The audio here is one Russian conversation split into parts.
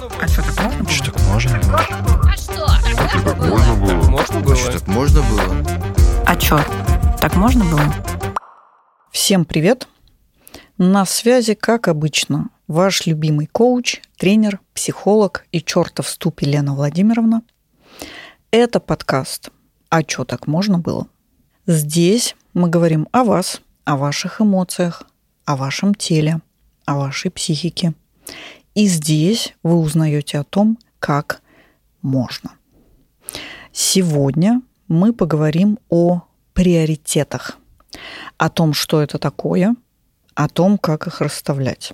А что, так можно? Что так можно было? А что? А что так можно было? Можно было? Что так можно было? А что, так можно было? Всем привет! На связи, как обычно, ваш любимый коуч, тренер, психолог и чертов ступ Елена Владимировна. Это подкаст «А чё так можно было?». Здесь мы говорим о вас, о ваших эмоциях, о вашем теле, о вашей психике. И здесь вы узнаете о том, как можно. Сегодня мы поговорим о приоритетах, о том, что это такое, о том, как их расставлять.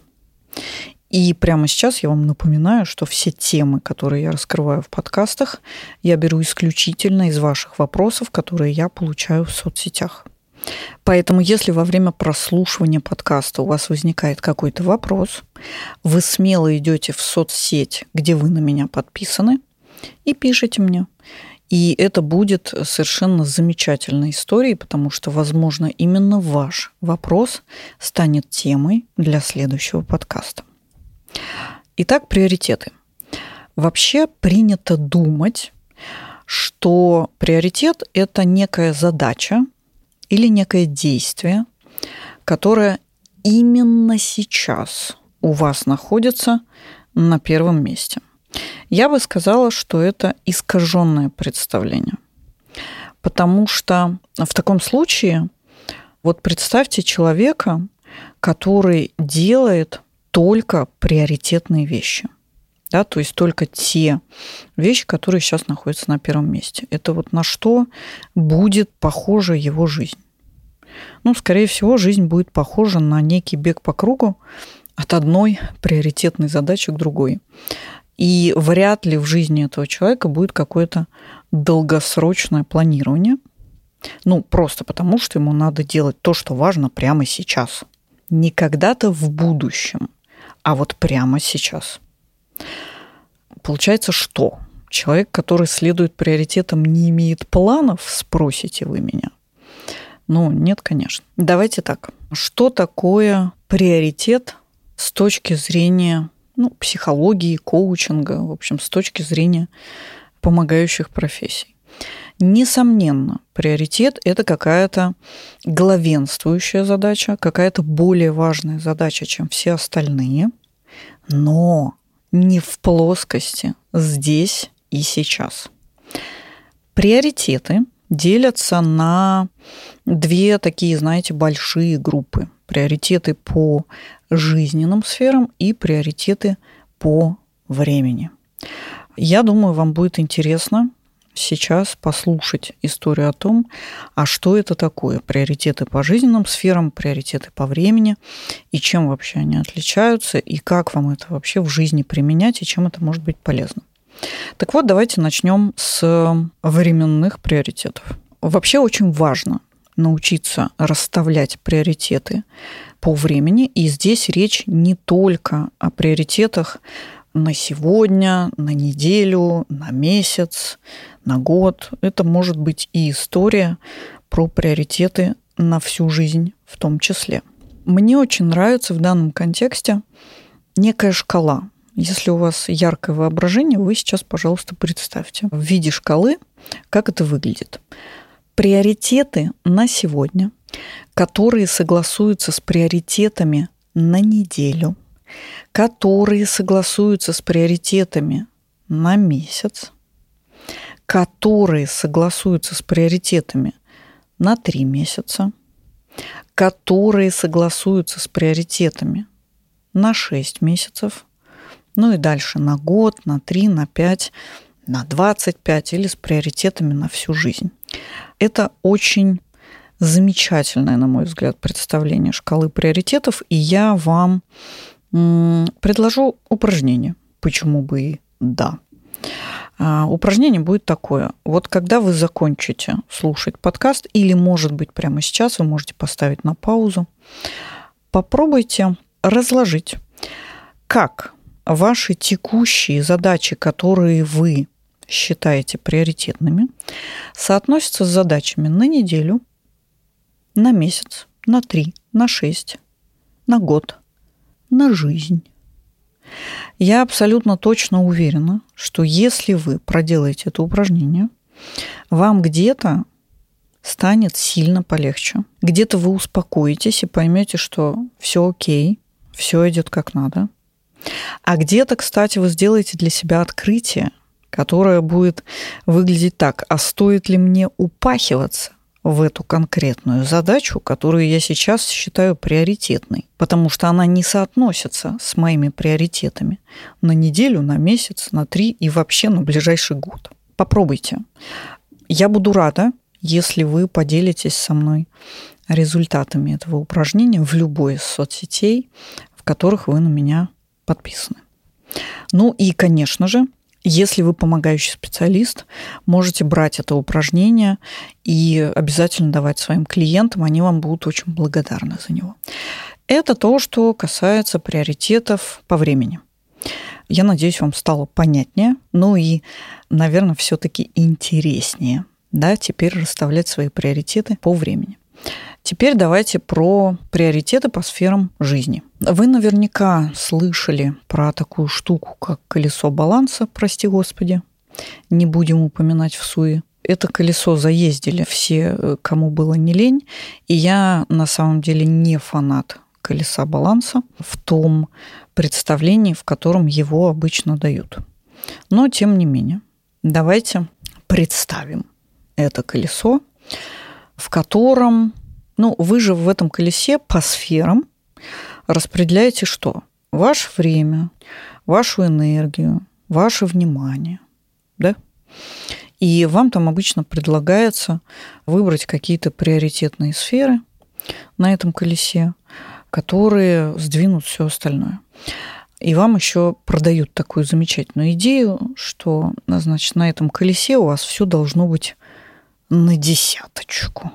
И прямо сейчас я вам напоминаю, что все темы, которые я раскрываю в подкастах, я беру исключительно из ваших вопросов, которые я получаю в соцсетях. Поэтому, если во время прослушивания подкаста у вас возникает какой-то вопрос, вы смело идете в соцсеть, где вы на меня подписаны, и пишите мне. И это будет совершенно замечательной историей, потому что, возможно, именно ваш вопрос станет темой для следующего подкаста. Итак, приоритеты. Вообще принято думать, что приоритет – это некая задача, или некое действие, которое именно сейчас у вас находится на первом месте. Я бы сказала, что это искаженное представление. Потому что в таком случае, вот представьте человека, который делает только приоритетные вещи. Да, то есть только те вещи, которые сейчас находятся на первом месте. Это вот на что будет похожа его жизнь. Ну, скорее всего, жизнь будет похожа на некий бег по кругу от одной приоритетной задачи к другой. И вряд ли в жизни этого человека будет какое-то долгосрочное планирование. Ну, просто потому, что ему надо делать то, что важно прямо сейчас. Не когда-то в будущем, а вот прямо сейчас. Получается, что? Человек, который следует приоритетам, не имеет планов, спросите вы меня – ну, нет, конечно. Давайте так. Что такое приоритет с точки зрения ну, психологии, коучинга, в общем, с точки зрения помогающих профессий? Несомненно, приоритет – это какая-то главенствующая задача, какая-то более важная задача, чем все остальные, но не в плоскости здесь и сейчас. Приоритеты делятся на две такие, знаете, большие группы. Приоритеты по жизненным сферам и приоритеты по времени. Я думаю, вам будет интересно сейчас послушать историю о том, а что это такое, приоритеты по жизненным сферам, приоритеты по времени, и чем вообще они отличаются, и как вам это вообще в жизни применять, и чем это может быть полезно. Так вот, давайте начнем с временных приоритетов. Вообще очень важно научиться расставлять приоритеты по времени. И здесь речь не только о приоритетах на сегодня, на неделю, на месяц, на год. Это может быть и история про приоритеты на всю жизнь в том числе. Мне очень нравится в данном контексте некая шкала. Если у вас яркое воображение, вы сейчас, пожалуйста, представьте в виде шкалы, как это выглядит. Приоритеты на сегодня, которые согласуются с приоритетами на неделю, которые согласуются с приоритетами на месяц, которые согласуются с приоритетами на три месяца, которые согласуются с приоритетами на шесть месяцев – ну и дальше на год, на 3, на 5, на 25 или с приоритетами на всю жизнь. Это очень замечательное, на мой взгляд, представление шкалы приоритетов, и я вам предложу упражнение. Почему бы и да. А, упражнение будет такое. Вот когда вы закончите слушать подкаст, или, может быть, прямо сейчас вы можете поставить на паузу, попробуйте разложить, как ваши текущие задачи, которые вы считаете приоритетными, соотносятся с задачами на неделю, на месяц, на три, на шесть, на год, на жизнь. Я абсолютно точно уверена, что если вы проделаете это упражнение, вам где-то станет сильно полегче. Где-то вы успокоитесь и поймете, что все окей, все идет как надо. А где-то, кстати, вы сделаете для себя открытие, которое будет выглядеть так, а стоит ли мне упахиваться в эту конкретную задачу, которую я сейчас считаю приоритетной, потому что она не соотносится с моими приоритетами на неделю, на месяц, на три и вообще на ближайший год. Попробуйте. Я буду рада, если вы поделитесь со мной результатами этого упражнения в любой из соцсетей, в которых вы на меня подписаны. Ну и, конечно же, если вы помогающий специалист, можете брать это упражнение и обязательно давать своим клиентам, они вам будут очень благодарны за него. Это то, что касается приоритетов по времени. Я надеюсь, вам стало понятнее, ну и, наверное, все-таки интереснее, да, теперь расставлять свои приоритеты по времени. Теперь давайте про приоритеты по сферам жизни. Вы наверняка слышали про такую штуку, как колесо баланса, прости господи. Не будем упоминать в суе. Это колесо заездили все, э, кому было не лень. И я на самом деле не фанат колеса баланса в том представлении, в котором его обычно дают. Но тем не менее, давайте представим это колесо, в котором ну, вы же в этом колесе по сферам распределяете что? Ваше время, вашу энергию, ваше внимание. Да? И вам там обычно предлагается выбрать какие-то приоритетные сферы на этом колесе, которые сдвинут все остальное. И вам еще продают такую замечательную идею, что значит, на этом колесе у вас все должно быть на десяточку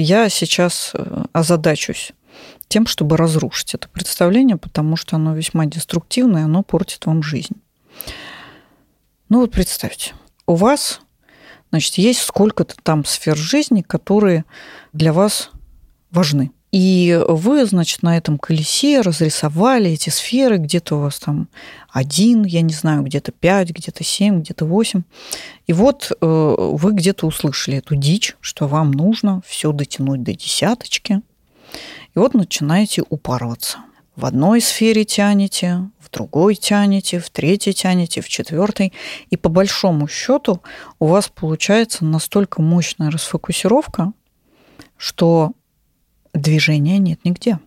я сейчас э, озадачусь тем, чтобы разрушить это представление, потому что оно весьма деструктивное, оно портит вам жизнь. Ну вот представьте, у вас значит, есть сколько-то там сфер жизни, которые для вас важны. И вы, значит, на этом колесе разрисовали эти сферы, где-то у вас там один, я не знаю, где-то пять, где-то семь, где-то восемь. И вот э, вы где-то услышали эту дичь, что вам нужно все дотянуть до десяточки. И вот начинаете упарываться. В одной сфере тянете, в другой тянете, в третьей тянете, в четвертой. И по большому счету у вас получается настолько мощная расфокусировка, что движения нет нигде.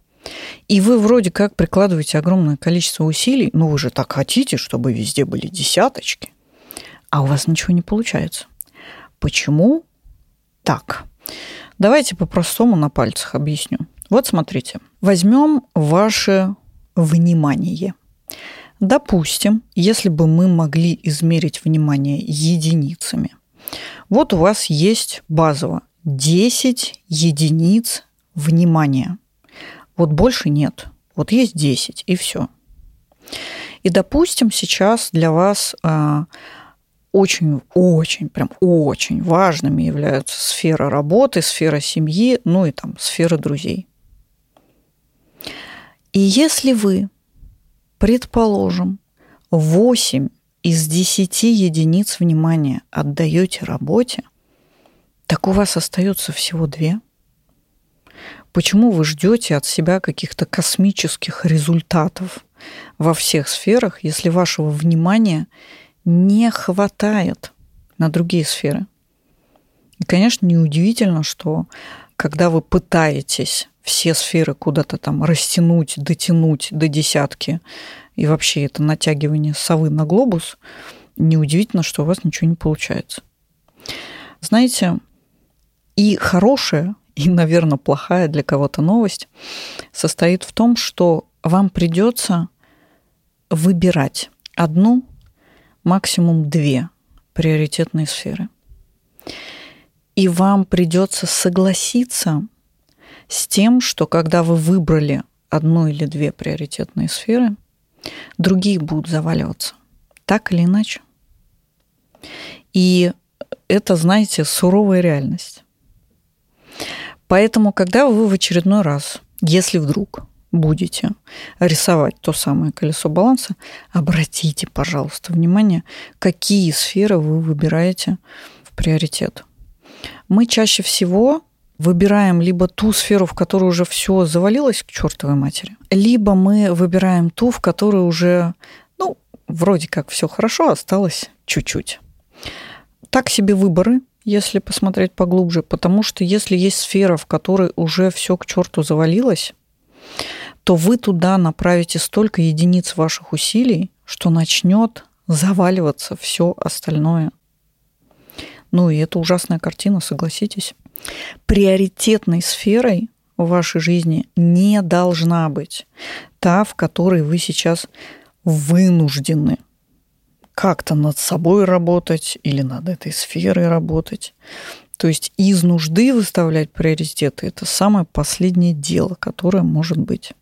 И вы вроде как прикладываете огромное количество усилий, но вы же так хотите, чтобы везде были десяточки, а у вас ничего не получается. Почему так? Давайте по-простому на пальцах объясню. Вот смотрите, возьмем ваше внимание. Допустим, если бы мы могли измерить внимание единицами. Вот у вас есть базово 10 единиц внимания. Вот больше нет. Вот есть 10, и все. И, допустим, сейчас для вас очень-очень, а, прям очень важными являются сфера работы, сфера семьи, ну и там сфера друзей. И если вы, предположим, 8 из 10 единиц внимания отдаете работе, так у вас остается всего две – Почему вы ждете от себя каких-то космических результатов во всех сферах, если вашего внимания не хватает на другие сферы? И, конечно, неудивительно, что когда вы пытаетесь все сферы куда-то там растянуть, дотянуть до десятки, и вообще это натягивание совы на глобус, неудивительно, что у вас ничего не получается. Знаете, и хорошее и, наверное, плохая для кого-то новость, состоит в том, что вам придется выбирать одну, максимум две приоритетные сферы. И вам придется согласиться с тем, что когда вы выбрали одну или две приоритетные сферы, другие будут заваливаться. Так или иначе. И это, знаете, суровая реальность. Поэтому, когда вы в очередной раз, если вдруг будете рисовать то самое колесо баланса, обратите, пожалуйста, внимание, какие сферы вы выбираете в приоритет. Мы чаще всего выбираем либо ту сферу, в которой уже все завалилось к чертовой матери, либо мы выбираем ту, в которой уже, ну, вроде как все хорошо, осталось чуть-чуть. Так себе выборы, если посмотреть поглубже, потому что если есть сфера, в которой уже все к черту завалилось, то вы туда направите столько единиц ваших усилий, что начнет заваливаться все остальное. Ну и это ужасная картина, согласитесь. Приоритетной сферой в вашей жизни не должна быть та, в которой вы сейчас вынуждены как-то над собой работать или над этой сферой работать. То есть из нужды выставлять приоритеты – это самое последнее дело, которое может быть.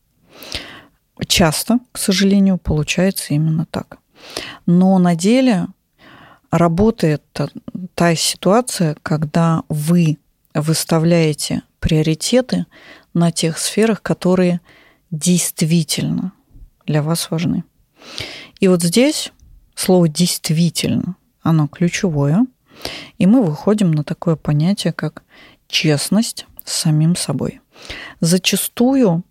Часто, к сожалению, получается именно так. Но на деле работает та ситуация, когда вы выставляете приоритеты на тех сферах, которые действительно для вас важны. И вот здесь слово «действительно», оно ключевое, и мы выходим на такое понятие, как честность с самим собой. Зачастую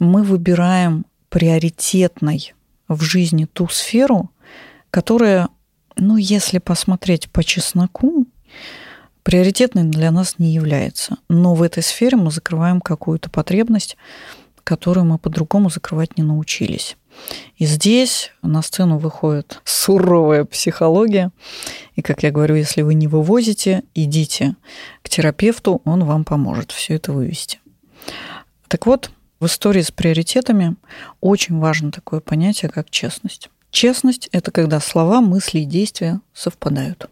мы выбираем приоритетной в жизни ту сферу, которая, ну, если посмотреть по чесноку, приоритетной для нас не является. Но в этой сфере мы закрываем какую-то потребность, которую мы по-другому закрывать не научились. И здесь на сцену выходит суровая психология. И, как я говорю, если вы не вывозите, идите к терапевту, он вам поможет все это вывести. Так вот, в истории с приоритетами очень важно такое понятие, как честность. Честность – это когда слова, мысли и действия совпадают.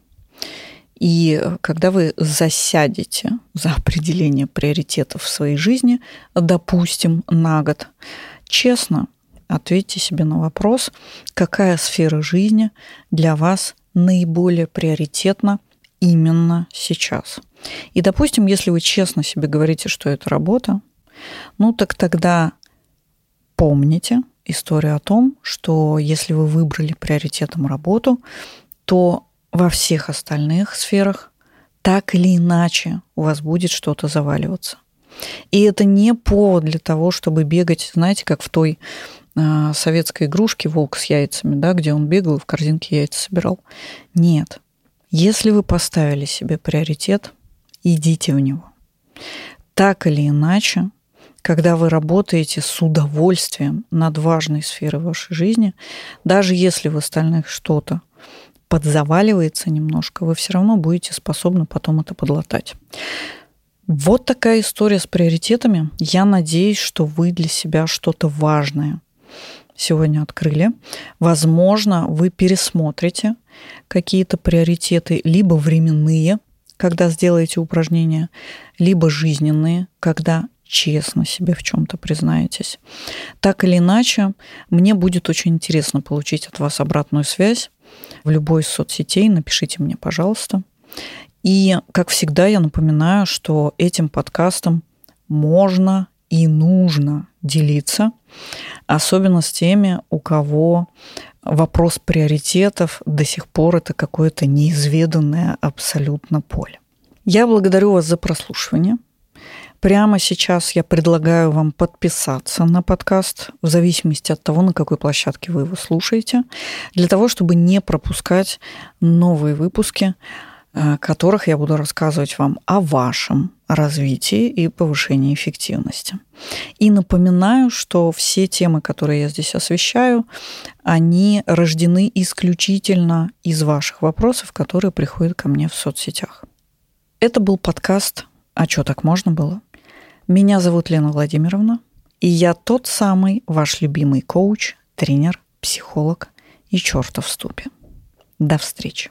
И когда вы засядете за определение приоритетов в своей жизни, допустим, на год, честно ответьте себе на вопрос, какая сфера жизни для вас наиболее приоритетна именно сейчас. И, допустим, если вы честно себе говорите, что это работа, ну так тогда помните историю о том, что если вы выбрали приоритетом работу, то во всех остальных сферах так или иначе у вас будет что-то заваливаться. И это не повод для того, чтобы бегать, знаете, как в той советской игрушке «Волк с яйцами», да, где он бегал и в корзинке яйца собирал. Нет. Если вы поставили себе приоритет, идите в него. Так или иначе, когда вы работаете с удовольствием над важной сферой вашей жизни, даже если в остальных что-то подзаваливается немножко, вы все равно будете способны потом это подлатать. Вот такая история с приоритетами. Я надеюсь, что вы для себя что-то важное сегодня открыли. Возможно, вы пересмотрите какие-то приоритеты, либо временные, когда сделаете упражнения, либо жизненные, когда честно себе в чем-то признаетесь. Так или иначе, мне будет очень интересно получить от вас обратную связь в любой из соцсетей. Напишите мне, пожалуйста. И, как всегда, я напоминаю, что этим подкастом можно и нужно делиться, особенно с теми, у кого вопрос приоритетов до сих пор это какое-то неизведанное абсолютно поле. Я благодарю вас за прослушивание. Прямо сейчас я предлагаю вам подписаться на подкаст в зависимости от того, на какой площадке вы его слушаете, для того, чтобы не пропускать новые выпуски, э, которых я буду рассказывать вам о вашем развитии и повышении эффективности. И напоминаю, что все темы, которые я здесь освещаю, они рождены исключительно из ваших вопросов, которые приходят ко мне в соцсетях. Это был подкаст «А что так можно было?» Меня зовут Лена Владимировна, и я тот самый ваш любимый коуч, тренер, психолог и чертов в ступе. До встречи.